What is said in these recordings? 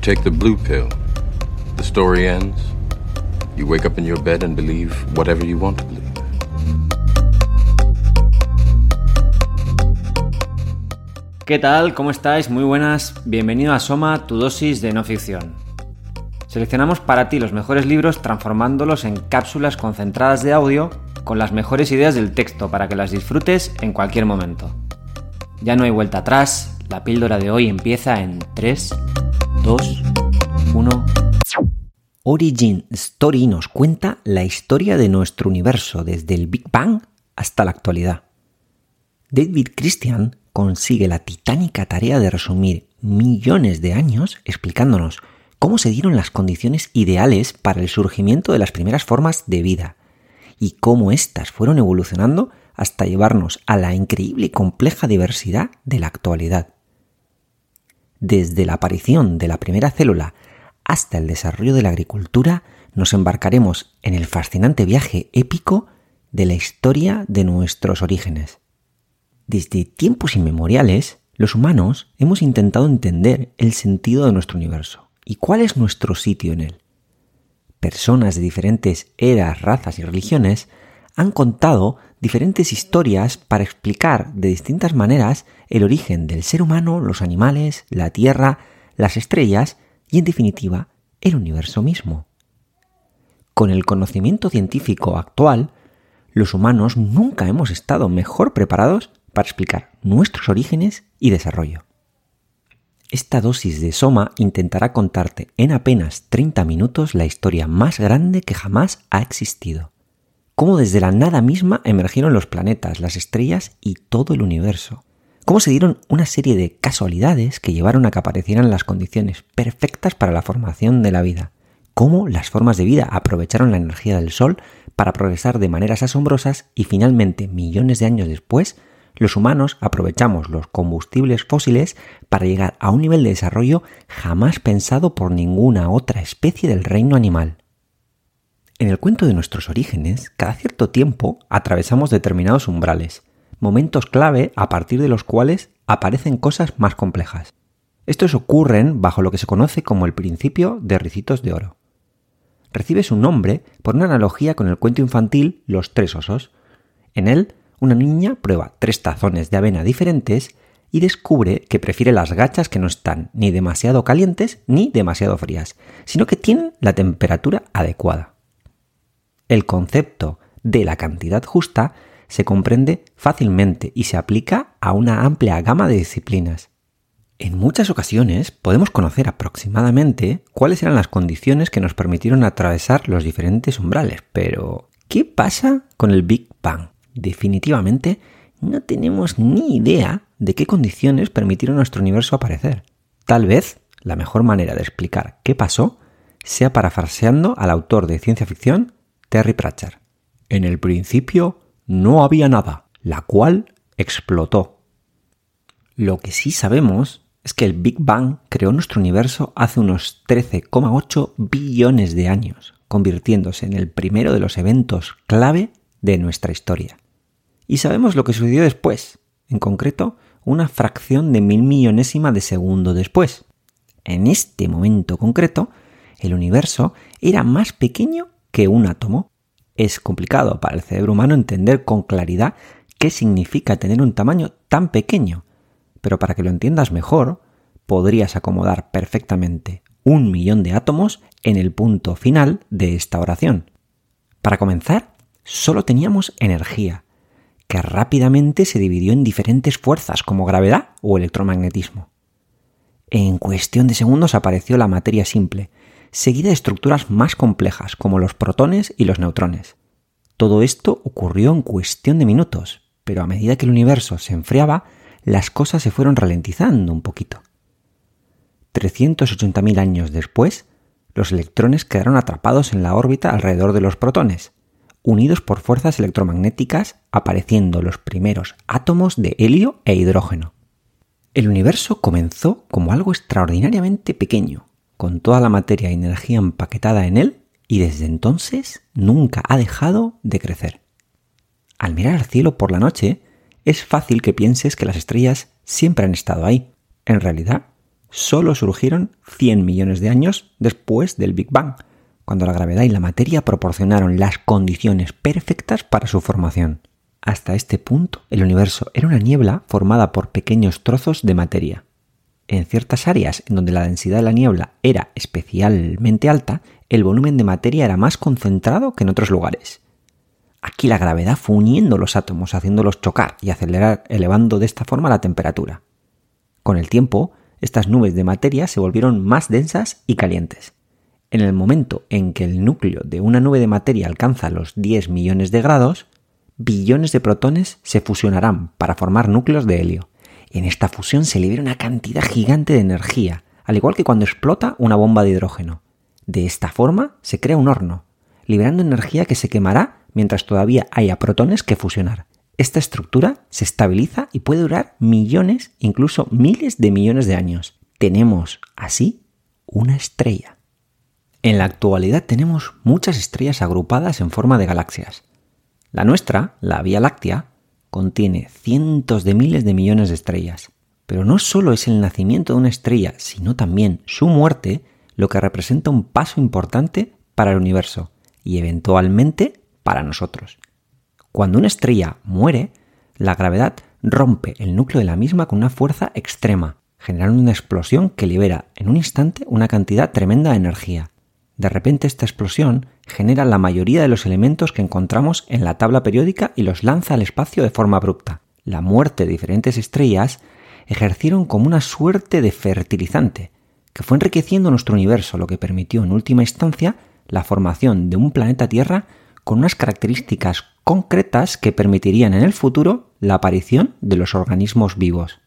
You take the blue pill. The story ends. You wake up in your bed and believe whatever you want to believe. ¿Qué tal? ¿Cómo estáis? Muy buenas. Bienvenido a Soma, tu dosis de no ficción. Seleccionamos para ti los mejores libros transformándolos en cápsulas concentradas de audio con las mejores ideas del texto para que las disfrutes en cualquier momento. Ya no hay vuelta atrás, la píldora de hoy empieza en 3, 2, 1. Origin Story nos cuenta la historia de nuestro universo desde el Big Bang hasta la actualidad. David Christian consigue la titánica tarea de resumir millones de años explicándonos cómo se dieron las condiciones ideales para el surgimiento de las primeras formas de vida y cómo éstas fueron evolucionando hasta llevarnos a la increíble y compleja diversidad de la actualidad. Desde la aparición de la primera célula hasta el desarrollo de la agricultura, nos embarcaremos en el fascinante viaje épico de la historia de nuestros orígenes. Desde tiempos inmemoriales, los humanos hemos intentado entender el sentido de nuestro universo y cuál es nuestro sitio en él. Personas de diferentes eras, razas y religiones han contado diferentes historias para explicar de distintas maneras el origen del ser humano, los animales, la Tierra, las estrellas y, en definitiva, el universo mismo. Con el conocimiento científico actual, los humanos nunca hemos estado mejor preparados para explicar nuestros orígenes y desarrollo. Esta dosis de Soma intentará contarte en apenas 30 minutos la historia más grande que jamás ha existido. Cómo desde la nada misma emergieron los planetas, las estrellas y todo el universo. Cómo se dieron una serie de casualidades que llevaron a que aparecieran las condiciones perfectas para la formación de la vida. Cómo las formas de vida aprovecharon la energía del Sol para progresar de maneras asombrosas y finalmente, millones de años después, los humanos aprovechamos los combustibles fósiles para llegar a un nivel de desarrollo jamás pensado por ninguna otra especie del reino animal. En el cuento de nuestros orígenes, cada cierto tiempo atravesamos determinados umbrales, momentos clave a partir de los cuales aparecen cosas más complejas. Estos ocurren bajo lo que se conoce como el principio de ricitos de oro. Recibe su nombre por una analogía con el cuento infantil Los tres osos. En él, una niña prueba tres tazones de avena diferentes y descubre que prefiere las gachas que no están ni demasiado calientes ni demasiado frías, sino que tienen la temperatura adecuada. El concepto de la cantidad justa se comprende fácilmente y se aplica a una amplia gama de disciplinas. En muchas ocasiones podemos conocer aproximadamente cuáles eran las condiciones que nos permitieron atravesar los diferentes umbrales, pero ¿qué pasa con el Big Bang? definitivamente no tenemos ni idea de qué condiciones permitieron nuestro universo aparecer. Tal vez la mejor manera de explicar qué pasó sea parafraseando al autor de ciencia ficción Terry Pratchett. En el principio no había nada, la cual explotó. Lo que sí sabemos es que el Big Bang creó nuestro universo hace unos 13,8 billones de años, convirtiéndose en el primero de los eventos clave de nuestra historia. Y sabemos lo que sucedió después, en concreto, una fracción de mil millonésima de segundo después. En este momento concreto, el universo era más pequeño que un átomo. Es complicado para el cerebro humano entender con claridad qué significa tener un tamaño tan pequeño, pero para que lo entiendas mejor, podrías acomodar perfectamente un millón de átomos en el punto final de esta oración. Para comenzar, solo teníamos energía, que rápidamente se dividió en diferentes fuerzas como gravedad o electromagnetismo. En cuestión de segundos apareció la materia simple, seguida de estructuras más complejas como los protones y los neutrones. Todo esto ocurrió en cuestión de minutos, pero a medida que el universo se enfriaba, las cosas se fueron ralentizando un poquito. 380.000 años después, los electrones quedaron atrapados en la órbita alrededor de los protones, unidos por fuerzas electromagnéticas, apareciendo los primeros átomos de helio e hidrógeno. El universo comenzó como algo extraordinariamente pequeño, con toda la materia y energía empaquetada en él, y desde entonces nunca ha dejado de crecer. Al mirar al cielo por la noche, es fácil que pienses que las estrellas siempre han estado ahí. En realidad, solo surgieron 100 millones de años después del Big Bang, cuando la gravedad y la materia proporcionaron las condiciones perfectas para su formación. Hasta este punto, el universo era una niebla formada por pequeños trozos de materia. En ciertas áreas en donde la densidad de la niebla era especialmente alta, el volumen de materia era más concentrado que en otros lugares. Aquí la gravedad fue uniendo los átomos, haciéndolos chocar y acelerar, elevando de esta forma la temperatura. Con el tiempo, estas nubes de materia se volvieron más densas y calientes. En el momento en que el núcleo de una nube de materia alcanza los 10 millones de grados, billones de protones se fusionarán para formar núcleos de helio. En esta fusión se libera una cantidad gigante de energía, al igual que cuando explota una bomba de hidrógeno. De esta forma se crea un horno, liberando energía que se quemará mientras todavía haya protones que fusionar. Esta estructura se estabiliza y puede durar millones, incluso miles de millones de años. Tenemos así una estrella. En la actualidad tenemos muchas estrellas agrupadas en forma de galaxias. La nuestra, la Vía Láctea, contiene cientos de miles de millones de estrellas. Pero no solo es el nacimiento de una estrella, sino también su muerte lo que representa un paso importante para el universo y eventualmente para nosotros. Cuando una estrella muere, la gravedad rompe el núcleo de la misma con una fuerza extrema, generando una explosión que libera en un instante una cantidad tremenda de energía. De repente esta explosión genera la mayoría de los elementos que encontramos en la tabla periódica y los lanza al espacio de forma abrupta. La muerte de diferentes estrellas ejercieron como una suerte de fertilizante, que fue enriqueciendo nuestro universo, lo que permitió en última instancia la formación de un planeta Tierra con unas características concretas que permitirían en el futuro la aparición de los organismos vivos.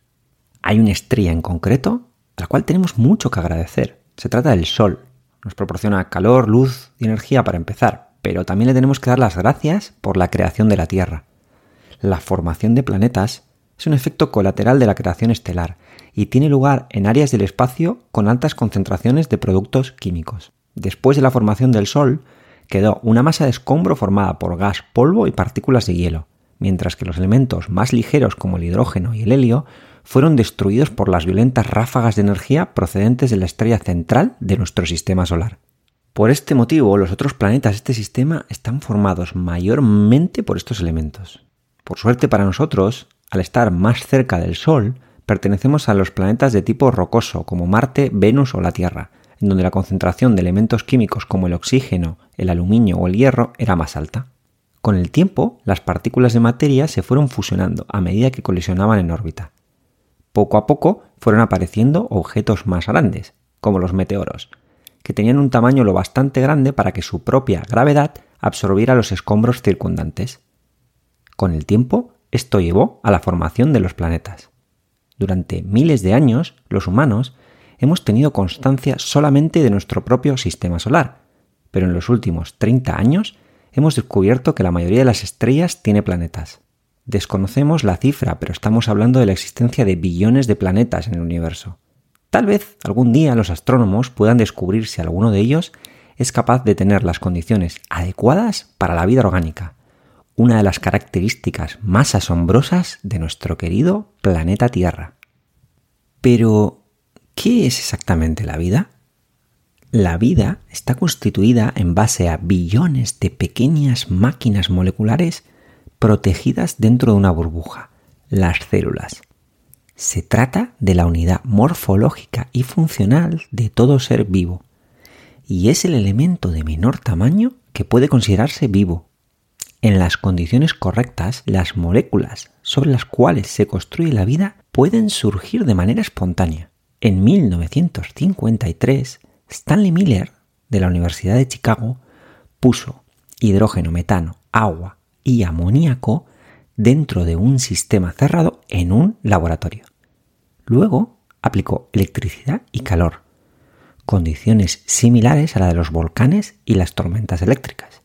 Hay una estrella en concreto a la cual tenemos mucho que agradecer. Se trata del Sol. Nos proporciona calor, luz y energía para empezar, pero también le tenemos que dar las gracias por la creación de la Tierra. La formación de planetas es un efecto colateral de la creación estelar y tiene lugar en áreas del espacio con altas concentraciones de productos químicos. Después de la formación del Sol, quedó una masa de escombro formada por gas, polvo y partículas de hielo, mientras que los elementos más ligeros como el hidrógeno y el helio fueron destruidos por las violentas ráfagas de energía procedentes de la estrella central de nuestro sistema solar. Por este motivo, los otros planetas de este sistema están formados mayormente por estos elementos. Por suerte para nosotros, al estar más cerca del Sol, pertenecemos a los planetas de tipo rocoso como Marte, Venus o la Tierra, en donde la concentración de elementos químicos como el oxígeno, el aluminio o el hierro era más alta. Con el tiempo, las partículas de materia se fueron fusionando a medida que colisionaban en órbita. Poco a poco fueron apareciendo objetos más grandes, como los meteoros, que tenían un tamaño lo bastante grande para que su propia gravedad absorbiera los escombros circundantes. Con el tiempo, esto llevó a la formación de los planetas. Durante miles de años, los humanos hemos tenido constancia solamente de nuestro propio sistema solar, pero en los últimos 30 años hemos descubierto que la mayoría de las estrellas tiene planetas. Desconocemos la cifra, pero estamos hablando de la existencia de billones de planetas en el universo. Tal vez algún día los astrónomos puedan descubrir si alguno de ellos es capaz de tener las condiciones adecuadas para la vida orgánica, una de las características más asombrosas de nuestro querido planeta Tierra. Pero, ¿Qué es exactamente la vida? La vida está constituida en base a billones de pequeñas máquinas moleculares protegidas dentro de una burbuja, las células. Se trata de la unidad morfológica y funcional de todo ser vivo, y es el elemento de menor tamaño que puede considerarse vivo. En las condiciones correctas, las moléculas sobre las cuales se construye la vida pueden surgir de manera espontánea. En 1953, Stanley Miller, de la Universidad de Chicago, puso hidrógeno, metano, agua y amoníaco dentro de un sistema cerrado en un laboratorio. Luego aplicó electricidad y calor, condiciones similares a la de los volcanes y las tormentas eléctricas.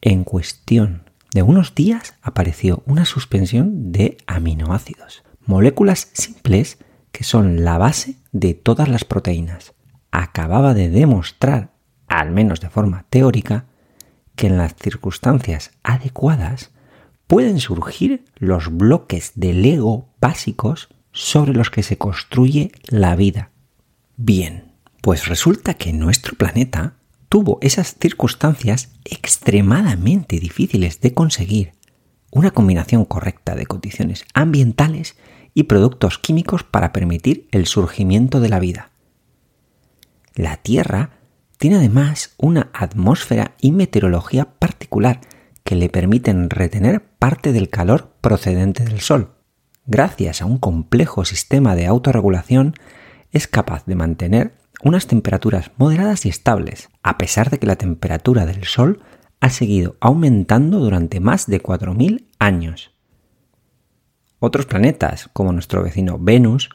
En cuestión de unos días apareció una suspensión de aminoácidos, moléculas simples que son la base de todas las proteínas. Acababa de demostrar, al menos de forma teórica, que en las circunstancias adecuadas pueden surgir los bloques de Lego básicos sobre los que se construye la vida. Bien, pues resulta que nuestro planeta tuvo esas circunstancias extremadamente difíciles de conseguir, una combinación correcta de condiciones ambientales y productos químicos para permitir el surgimiento de la vida. La Tierra tiene además una atmósfera y meteorología particular que le permiten retener parte del calor procedente del Sol. Gracias a un complejo sistema de autorregulación, es capaz de mantener unas temperaturas moderadas y estables, a pesar de que la temperatura del Sol ha seguido aumentando durante más de 4.000 años. Otros planetas, como nuestro vecino Venus,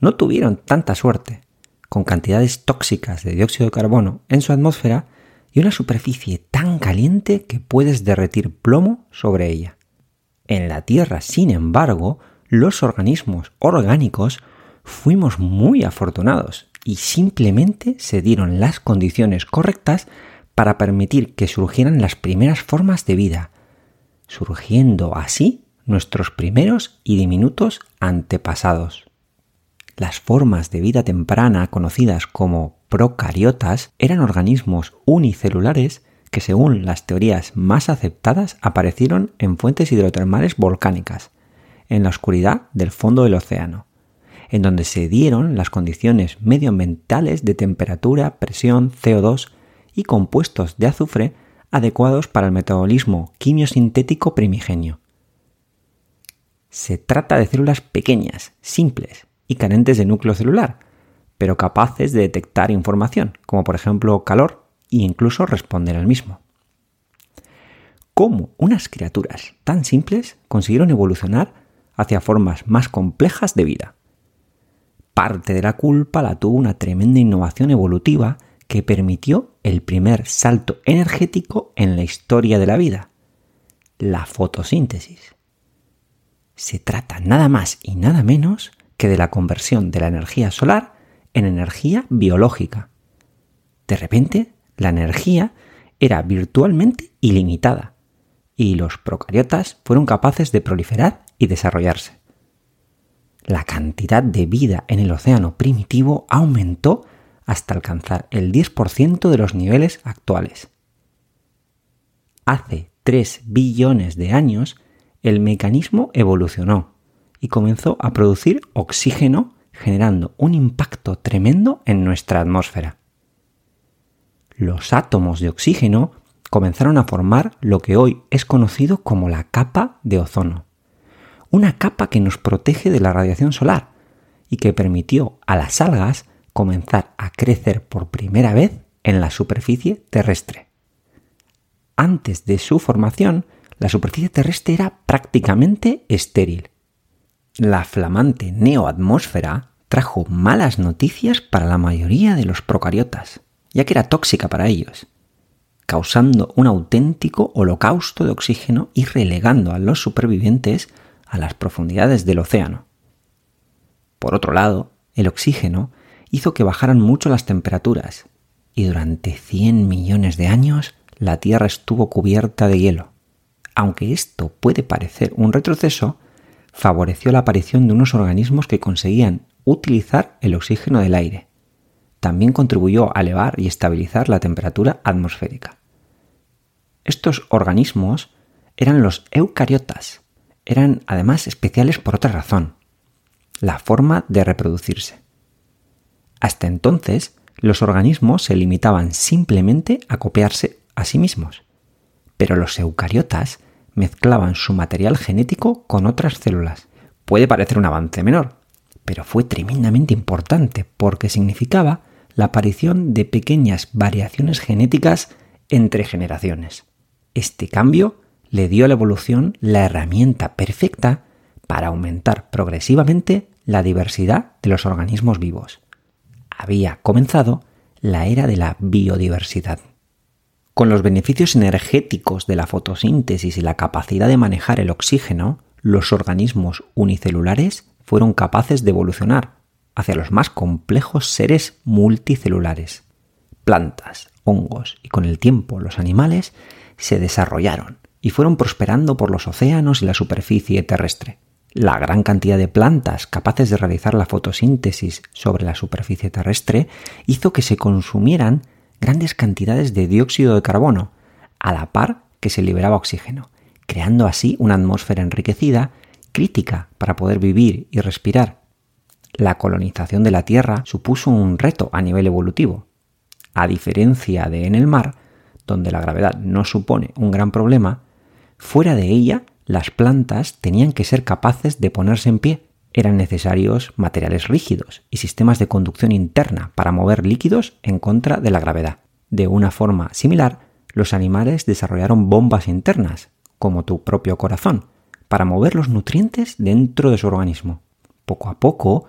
no tuvieron tanta suerte, con cantidades tóxicas de dióxido de carbono en su atmósfera y una superficie tan caliente que puedes derretir plomo sobre ella. En la Tierra, sin embargo, los organismos orgánicos fuimos muy afortunados y simplemente se dieron las condiciones correctas para permitir que surgieran las primeras formas de vida, surgiendo así nuestros primeros y diminutos antepasados. Las formas de vida temprana conocidas como procariotas eran organismos unicelulares que según las teorías más aceptadas aparecieron en fuentes hidrotermales volcánicas, en la oscuridad del fondo del océano, en donde se dieron las condiciones medioambientales de temperatura, presión, CO2 y compuestos de azufre adecuados para el metabolismo quimiosintético primigenio. Se trata de células pequeñas, simples y carentes de núcleo celular, pero capaces de detectar información, como por ejemplo calor, e incluso responder al mismo. ¿Cómo unas criaturas tan simples consiguieron evolucionar hacia formas más complejas de vida? parte de la culpa la tuvo una tremenda innovación evolutiva que permitió el primer salto energético en la historia de la vida, la fotosíntesis. Se trata nada más y nada menos que de la conversión de la energía solar en energía biológica. De repente, la energía era virtualmente ilimitada y los procariotas fueron capaces de proliferar y desarrollarse la cantidad de vida en el océano primitivo aumentó hasta alcanzar el 10% de los niveles actuales. Hace 3 billones de años, el mecanismo evolucionó y comenzó a producir oxígeno generando un impacto tremendo en nuestra atmósfera. Los átomos de oxígeno comenzaron a formar lo que hoy es conocido como la capa de ozono una capa que nos protege de la radiación solar y que permitió a las algas comenzar a crecer por primera vez en la superficie terrestre. Antes de su formación, la superficie terrestre era prácticamente estéril. La flamante neoatmósfera trajo malas noticias para la mayoría de los procariotas, ya que era tóxica para ellos, causando un auténtico holocausto de oxígeno y relegando a los supervivientes a las profundidades del océano. Por otro lado, el oxígeno hizo que bajaran mucho las temperaturas y durante 100 millones de años la Tierra estuvo cubierta de hielo. Aunque esto puede parecer un retroceso, favoreció la aparición de unos organismos que conseguían utilizar el oxígeno del aire. También contribuyó a elevar y estabilizar la temperatura atmosférica. Estos organismos eran los eucariotas, eran además especiales por otra razón, la forma de reproducirse. Hasta entonces, los organismos se limitaban simplemente a copiarse a sí mismos, pero los eucariotas mezclaban su material genético con otras células. Puede parecer un avance menor, pero fue tremendamente importante porque significaba la aparición de pequeñas variaciones genéticas entre generaciones. Este cambio le dio a la evolución la herramienta perfecta para aumentar progresivamente la diversidad de los organismos vivos. Había comenzado la era de la biodiversidad. Con los beneficios energéticos de la fotosíntesis y la capacidad de manejar el oxígeno, los organismos unicelulares fueron capaces de evolucionar hacia los más complejos seres multicelulares. Plantas, hongos y con el tiempo los animales se desarrollaron y fueron prosperando por los océanos y la superficie terrestre, La gran cantidad de plantas capaces de realizar la fotosíntesis sobre la superficie terrestre hizo que se consumieran grandes cantidades de dióxido de carbono, a la par que se liberaba oxígeno, creando así una atmósfera enriquecida, crítica para poder vivir y respirar. La colonización de la Tierra supuso un reto a nivel evolutivo. A diferencia de en el mar, donde la gravedad no supone un gran problema, fuera de ella las plantas tenían que ser capaces de ponerse en pie. Eran necesarios materiales rígidos y sistemas de conducción interna para mover líquidos en contra de la gravedad. De una forma similar, los animales desarrollaron bombas internas, como tu propio corazón, para mover los nutrientes dentro de su organismo. Poco a poco,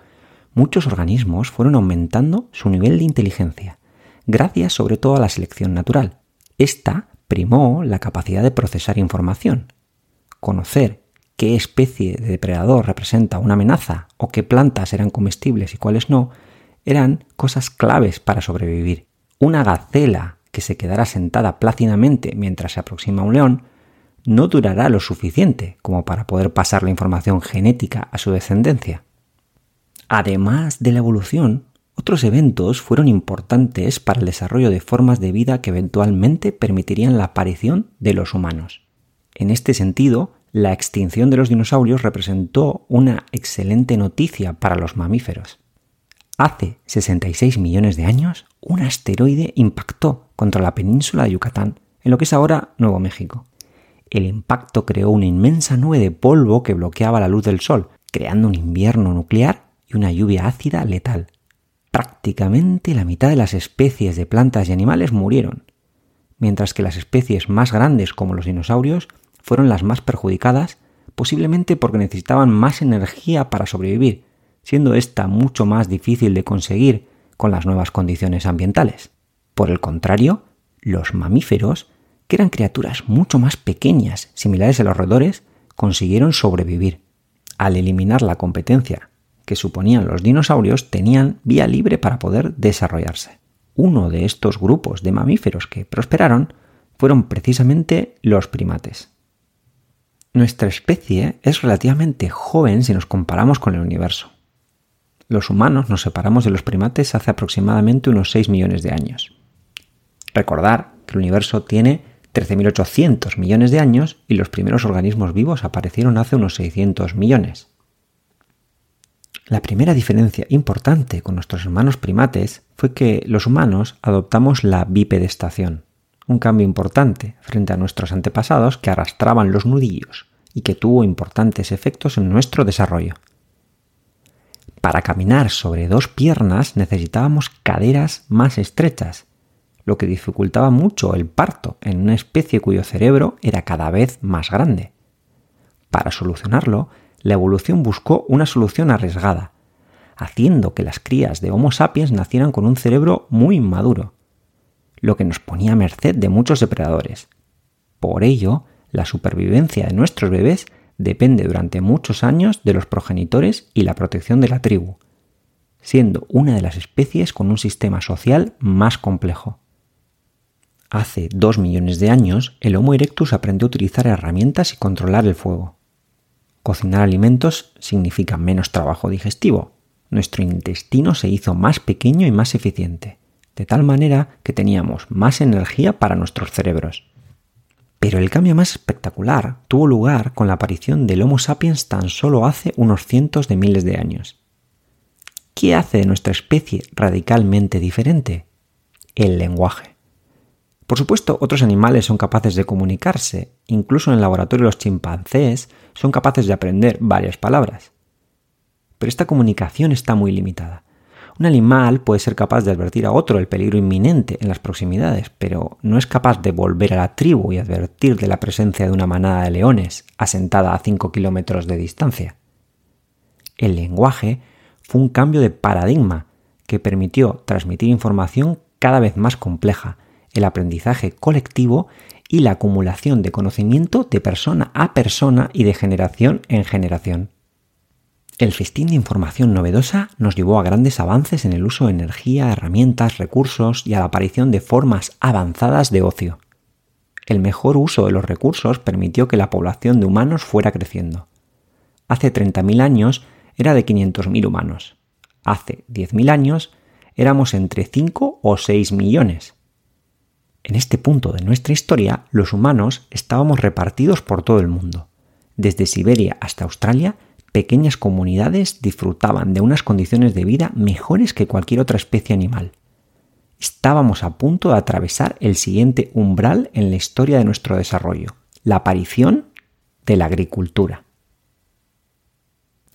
muchos organismos fueron aumentando su nivel de inteligencia, gracias sobre todo a la selección natural. Esta primó la capacidad de procesar información. Conocer qué especie de depredador representa una amenaza o qué plantas eran comestibles y cuáles no, eran cosas claves para sobrevivir. Una gacela que se quedara sentada plácidamente mientras se aproxima un león no durará lo suficiente como para poder pasar la información genética a su descendencia. Además de la evolución, otros eventos fueron importantes para el desarrollo de formas de vida que eventualmente permitirían la aparición de los humanos. En este sentido, la extinción de los dinosaurios representó una excelente noticia para los mamíferos. Hace 66 millones de años, un asteroide impactó contra la península de Yucatán, en lo que es ahora Nuevo México. El impacto creó una inmensa nube de polvo que bloqueaba la luz del Sol, creando un invierno nuclear y una lluvia ácida letal prácticamente la mitad de las especies de plantas y animales murieron, mientras que las especies más grandes como los dinosaurios fueron las más perjudicadas, posiblemente porque necesitaban más energía para sobrevivir, siendo esta mucho más difícil de conseguir con las nuevas condiciones ambientales. Por el contrario, los mamíferos, que eran criaturas mucho más pequeñas, similares a los roedores, consiguieron sobrevivir. Al eliminar la competencia que suponían los dinosaurios tenían vía libre para poder desarrollarse. Uno de estos grupos de mamíferos que prosperaron fueron precisamente los primates. Nuestra especie es relativamente joven si nos comparamos con el universo. Los humanos nos separamos de los primates hace aproximadamente unos 6 millones de años. Recordar que el universo tiene 13.800 millones de años y los primeros organismos vivos aparecieron hace unos 600 millones. La primera diferencia importante con nuestros hermanos primates fue que los humanos adoptamos la bipedestación, un cambio importante frente a nuestros antepasados que arrastraban los nudillos y que tuvo importantes efectos en nuestro desarrollo. Para caminar sobre dos piernas necesitábamos caderas más estrechas, lo que dificultaba mucho el parto en una especie cuyo cerebro era cada vez más grande. Para solucionarlo, la evolución buscó una solución arriesgada, haciendo que las crías de Homo sapiens nacieran con un cerebro muy inmaduro, lo que nos ponía a merced de muchos depredadores. Por ello, la supervivencia de nuestros bebés depende durante muchos años de los progenitores y la protección de la tribu, siendo una de las especies con un sistema social más complejo. Hace dos millones de años, el Homo erectus aprendió a utilizar herramientas y controlar el fuego. Cocinar alimentos significa menos trabajo digestivo. Nuestro intestino se hizo más pequeño y más eficiente, de tal manera que teníamos más energía para nuestros cerebros. Pero el cambio más espectacular tuvo lugar con la aparición del Homo sapiens tan solo hace unos cientos de miles de años. ¿Qué hace de nuestra especie radicalmente diferente? El lenguaje. Por supuesto, otros animales son capaces de comunicarse, incluso en el laboratorio los chimpancés son capaces de aprender varias palabras. Pero esta comunicación está muy limitada. Un animal puede ser capaz de advertir a otro el peligro inminente en las proximidades, pero no es capaz de volver a la tribu y advertir de la presencia de una manada de leones asentada a 5 kilómetros de distancia. El lenguaje fue un cambio de paradigma que permitió transmitir información cada vez más compleja, el aprendizaje colectivo y la acumulación de conocimiento de persona a persona y de generación en generación. El festín de información novedosa nos llevó a grandes avances en el uso de energía, herramientas, recursos y a la aparición de formas avanzadas de ocio. El mejor uso de los recursos permitió que la población de humanos fuera creciendo. hace 30.000 años era de 500.000 humanos. Hace 10.000 años éramos entre 5 o 6 millones. En este punto de nuestra historia, los humanos estábamos repartidos por todo el mundo. Desde Siberia hasta Australia, pequeñas comunidades disfrutaban de unas condiciones de vida mejores que cualquier otra especie animal. Estábamos a punto de atravesar el siguiente umbral en la historia de nuestro desarrollo, la aparición de la agricultura.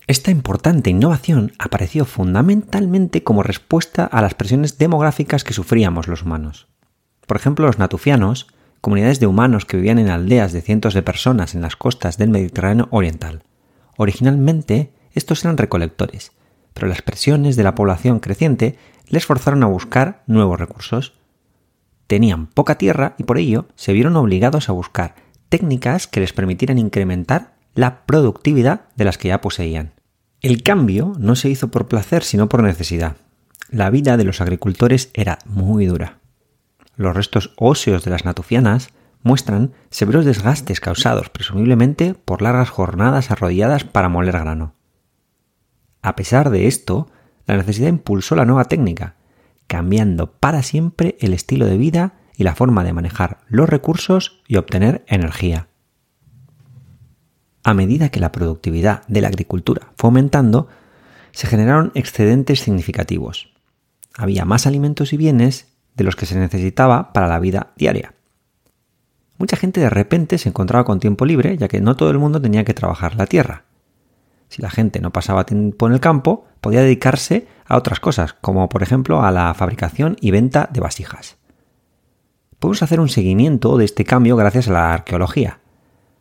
Esta importante innovación apareció fundamentalmente como respuesta a las presiones demográficas que sufríamos los humanos. Por ejemplo, los natufianos, comunidades de humanos que vivían en aldeas de cientos de personas en las costas del Mediterráneo Oriental. Originalmente, estos eran recolectores, pero las presiones de la población creciente les forzaron a buscar nuevos recursos. Tenían poca tierra y por ello se vieron obligados a buscar técnicas que les permitieran incrementar la productividad de las que ya poseían. El cambio no se hizo por placer, sino por necesidad. La vida de los agricultores era muy dura. Los restos óseos de las natufianas muestran severos desgastes causados presumiblemente por largas jornadas arrodilladas para moler grano. A pesar de esto, la necesidad impulsó la nueva técnica, cambiando para siempre el estilo de vida y la forma de manejar los recursos y obtener energía. A medida que la productividad de la agricultura fue aumentando, se generaron excedentes significativos. Había más alimentos y bienes de los que se necesitaba para la vida diaria. Mucha gente de repente se encontraba con tiempo libre, ya que no todo el mundo tenía que trabajar la tierra. Si la gente no pasaba tiempo en el campo, podía dedicarse a otras cosas, como por ejemplo a la fabricación y venta de vasijas. Podemos hacer un seguimiento de este cambio gracias a la arqueología.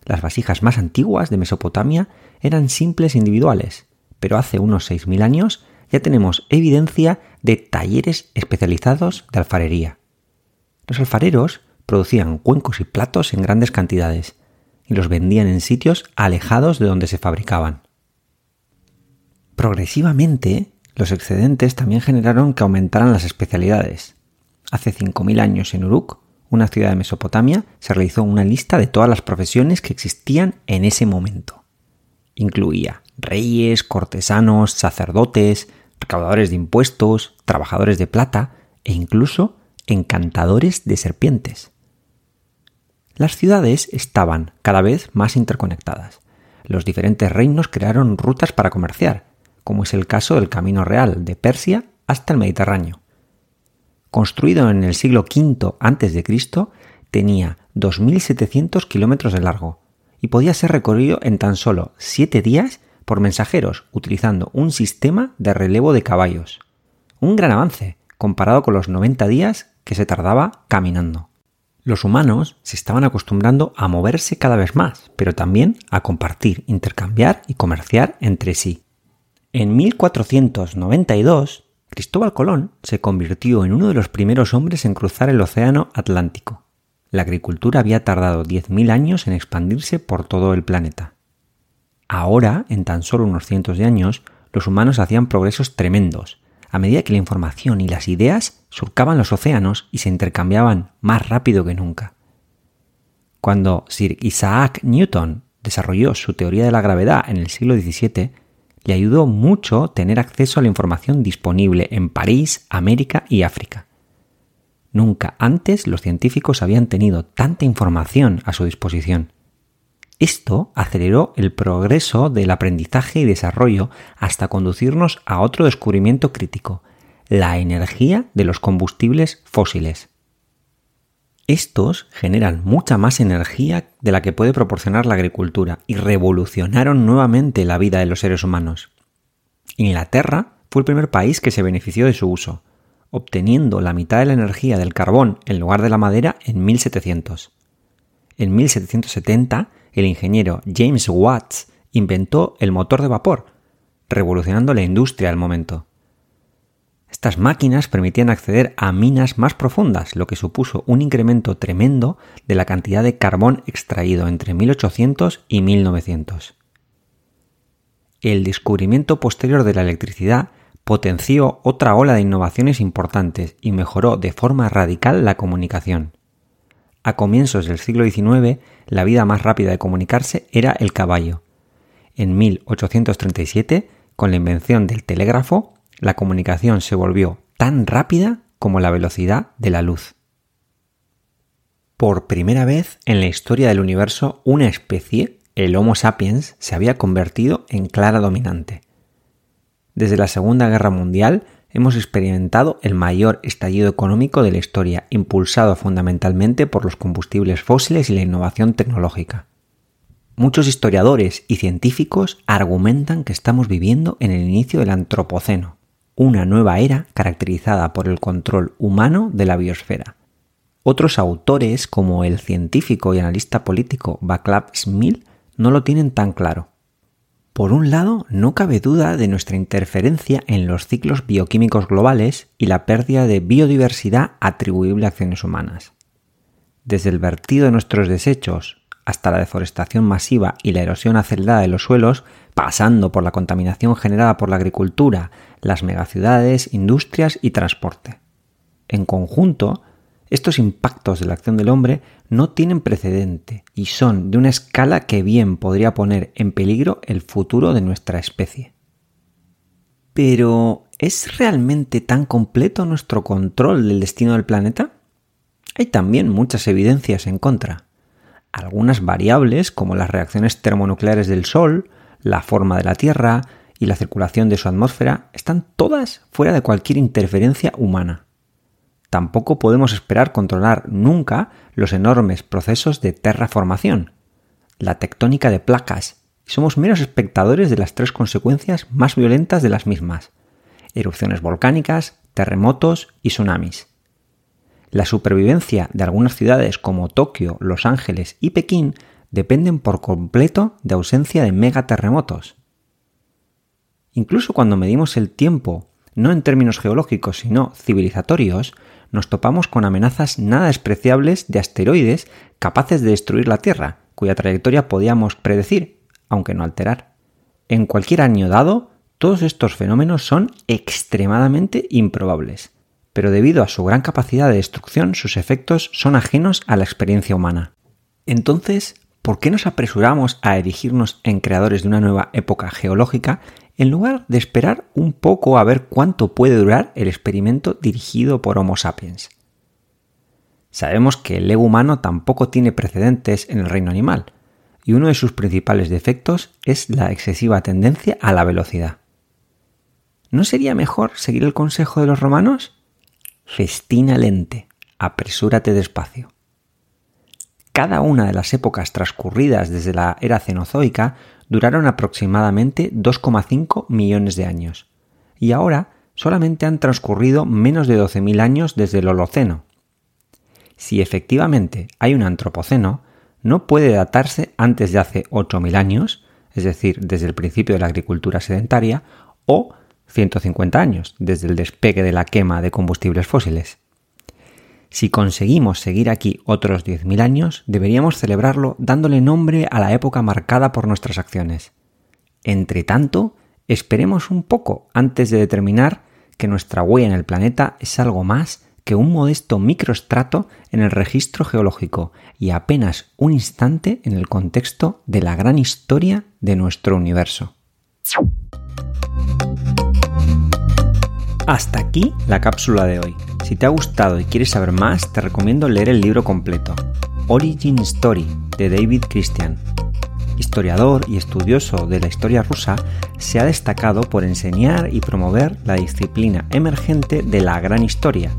Las vasijas más antiguas de Mesopotamia eran simples individuales, pero hace unos 6.000 años ya tenemos evidencia de talleres especializados de alfarería. Los alfareros producían cuencos y platos en grandes cantidades y los vendían en sitios alejados de donde se fabricaban. Progresivamente, los excedentes también generaron que aumentaran las especialidades. Hace 5.000 años en Uruk una ciudad de Mesopotamia, se realizó una lista de todas las profesiones que existían en ese momento. Incluía reyes, cortesanos, sacerdotes, recaudadores de impuestos, trabajadores de plata e incluso encantadores de serpientes. Las ciudades estaban cada vez más interconectadas. Los diferentes reinos crearon rutas para comerciar, como es el caso del Camino Real de Persia hasta el Mediterráneo construido en el siglo V a.C., tenía 2.700 kilómetros de largo y podía ser recorrido en tan solo 7 días por mensajeros utilizando un sistema de relevo de caballos. Un gran avance comparado con los 90 días que se tardaba caminando. Los humanos se estaban acostumbrando a moverse cada vez más, pero también a compartir, intercambiar y comerciar entre sí. En 1492 Cristóbal Colón se convirtió en uno de los primeros hombres en cruzar el Océano Atlántico. La agricultura había tardado 10.000 años en expandirse por todo el planeta. Ahora, en tan solo unos cientos de años, los humanos hacían progresos tremendos, a medida que la información y las ideas surcaban los océanos y se intercambiaban más rápido que nunca. Cuando Sir Isaac Newton desarrolló su teoría de la gravedad en el siglo XVII, le ayudó mucho tener acceso a la información disponible en París, América y África. Nunca antes los científicos habían tenido tanta información a su disposición. Esto aceleró el progreso del aprendizaje y desarrollo hasta conducirnos a otro descubrimiento crítico, la energía de los combustibles fósiles. Estos generan mucha más energía de la que puede proporcionar la agricultura y revolucionaron nuevamente la vida de los seres humanos. Inglaterra fue el primer país que se benefició de su uso, obteniendo la mitad de la energía del carbón en lugar de la madera en 1700. En 1770, el ingeniero James Watts inventó el motor de vapor, revolucionando la industria al momento. Estas máquinas permitían acceder a minas más profundas, lo que supuso un incremento tremendo de la cantidad de carbón extraído entre 1800 y 1900. El descubrimiento posterior de la electricidad potenció otra ola de innovaciones importantes y mejoró de forma radical la comunicación. A comienzos del siglo XIX, la vida más rápida de comunicarse era el caballo. En 1837, con la invención del telégrafo, la comunicación se volvió tan rápida como la velocidad de la luz. Por primera vez en la historia del universo, una especie, el Homo sapiens, se había convertido en clara dominante. Desde la Segunda Guerra Mundial hemos experimentado el mayor estallido económico de la historia, impulsado fundamentalmente por los combustibles fósiles y la innovación tecnológica. Muchos historiadores y científicos argumentan que estamos viviendo en el inicio del Antropoceno, una nueva era caracterizada por el control humano de la biosfera. Otros autores, como el científico y analista político Václav Smil, no lo tienen tan claro. Por un lado, no cabe duda de nuestra interferencia en los ciclos bioquímicos globales y la pérdida de biodiversidad atribuible a acciones humanas. Desde el vertido de nuestros desechos hasta la deforestación masiva y la erosión acelerada de los suelos, pasando por la contaminación generada por la agricultura, las megaciudades, industrias y transporte. En conjunto, estos impactos de la acción del hombre no tienen precedente y son de una escala que bien podría poner en peligro el futuro de nuestra especie. Pero, ¿es realmente tan completo nuestro control del destino del planeta? Hay también muchas evidencias en contra. Algunas variables, como las reacciones termonucleares del Sol, la forma de la Tierra y la circulación de su atmósfera, están todas fuera de cualquier interferencia humana. Tampoco podemos esperar controlar nunca los enormes procesos de terraformación, la tectónica de placas, y somos meros espectadores de las tres consecuencias más violentas de las mismas, erupciones volcánicas, terremotos y tsunamis. La supervivencia de algunas ciudades como Tokio, Los Ángeles y Pekín dependen por completo de ausencia de megaterremotos. Incluso cuando medimos el tiempo, no en términos geológicos, sino civilizatorios, nos topamos con amenazas nada despreciables de asteroides capaces de destruir la Tierra, cuya trayectoria podíamos predecir, aunque no alterar. En cualquier año dado, todos estos fenómenos son extremadamente improbables, pero debido a su gran capacidad de destrucción, sus efectos son ajenos a la experiencia humana. Entonces, ¿por qué nos apresuramos a erigirnos en creadores de una nueva época geológica en lugar de esperar un poco a ver cuánto puede durar el experimento dirigido por Homo sapiens. Sabemos que el ego humano tampoco tiene precedentes en el reino animal, y uno de sus principales defectos es la excesiva tendencia a la velocidad. ¿No sería mejor seguir el consejo de los romanos? Festina lente, apresúrate despacio. Cada una de las épocas transcurridas desde la era cenozoica duraron aproximadamente 2,5 millones de años, y ahora solamente han transcurrido menos de 12.000 años desde el Holoceno. Si efectivamente hay un antropoceno, no puede datarse antes de hace 8.000 años, es decir, desde el principio de la agricultura sedentaria, o 150 años, desde el despegue de la quema de combustibles fósiles. Si conseguimos seguir aquí otros 10.000 años, deberíamos celebrarlo dándole nombre a la época marcada por nuestras acciones. Entre tanto, esperemos un poco antes de determinar que nuestra huella en el planeta es algo más que un modesto microestrato en el registro geológico y apenas un instante en el contexto de la gran historia de nuestro universo. Hasta aquí la cápsula de hoy. Si te ha gustado y quieres saber más, te recomiendo leer el libro completo, Origin Story, de David Christian. Historiador y estudioso de la historia rusa, se ha destacado por enseñar y promover la disciplina emergente de la gran historia,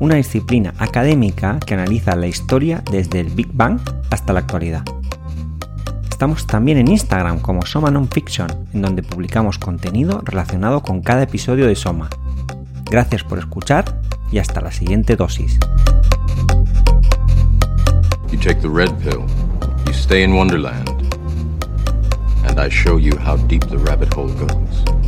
una disciplina académica que analiza la historia desde el Big Bang hasta la actualidad. Estamos también en Instagram como Soma Nonfiction, en donde publicamos contenido relacionado con cada episodio de Soma. Gracias por escuchar y hasta la siguiente dosis. You take the red pill, you stay in Wonderland, and I show you how deep the rabbit hole goes.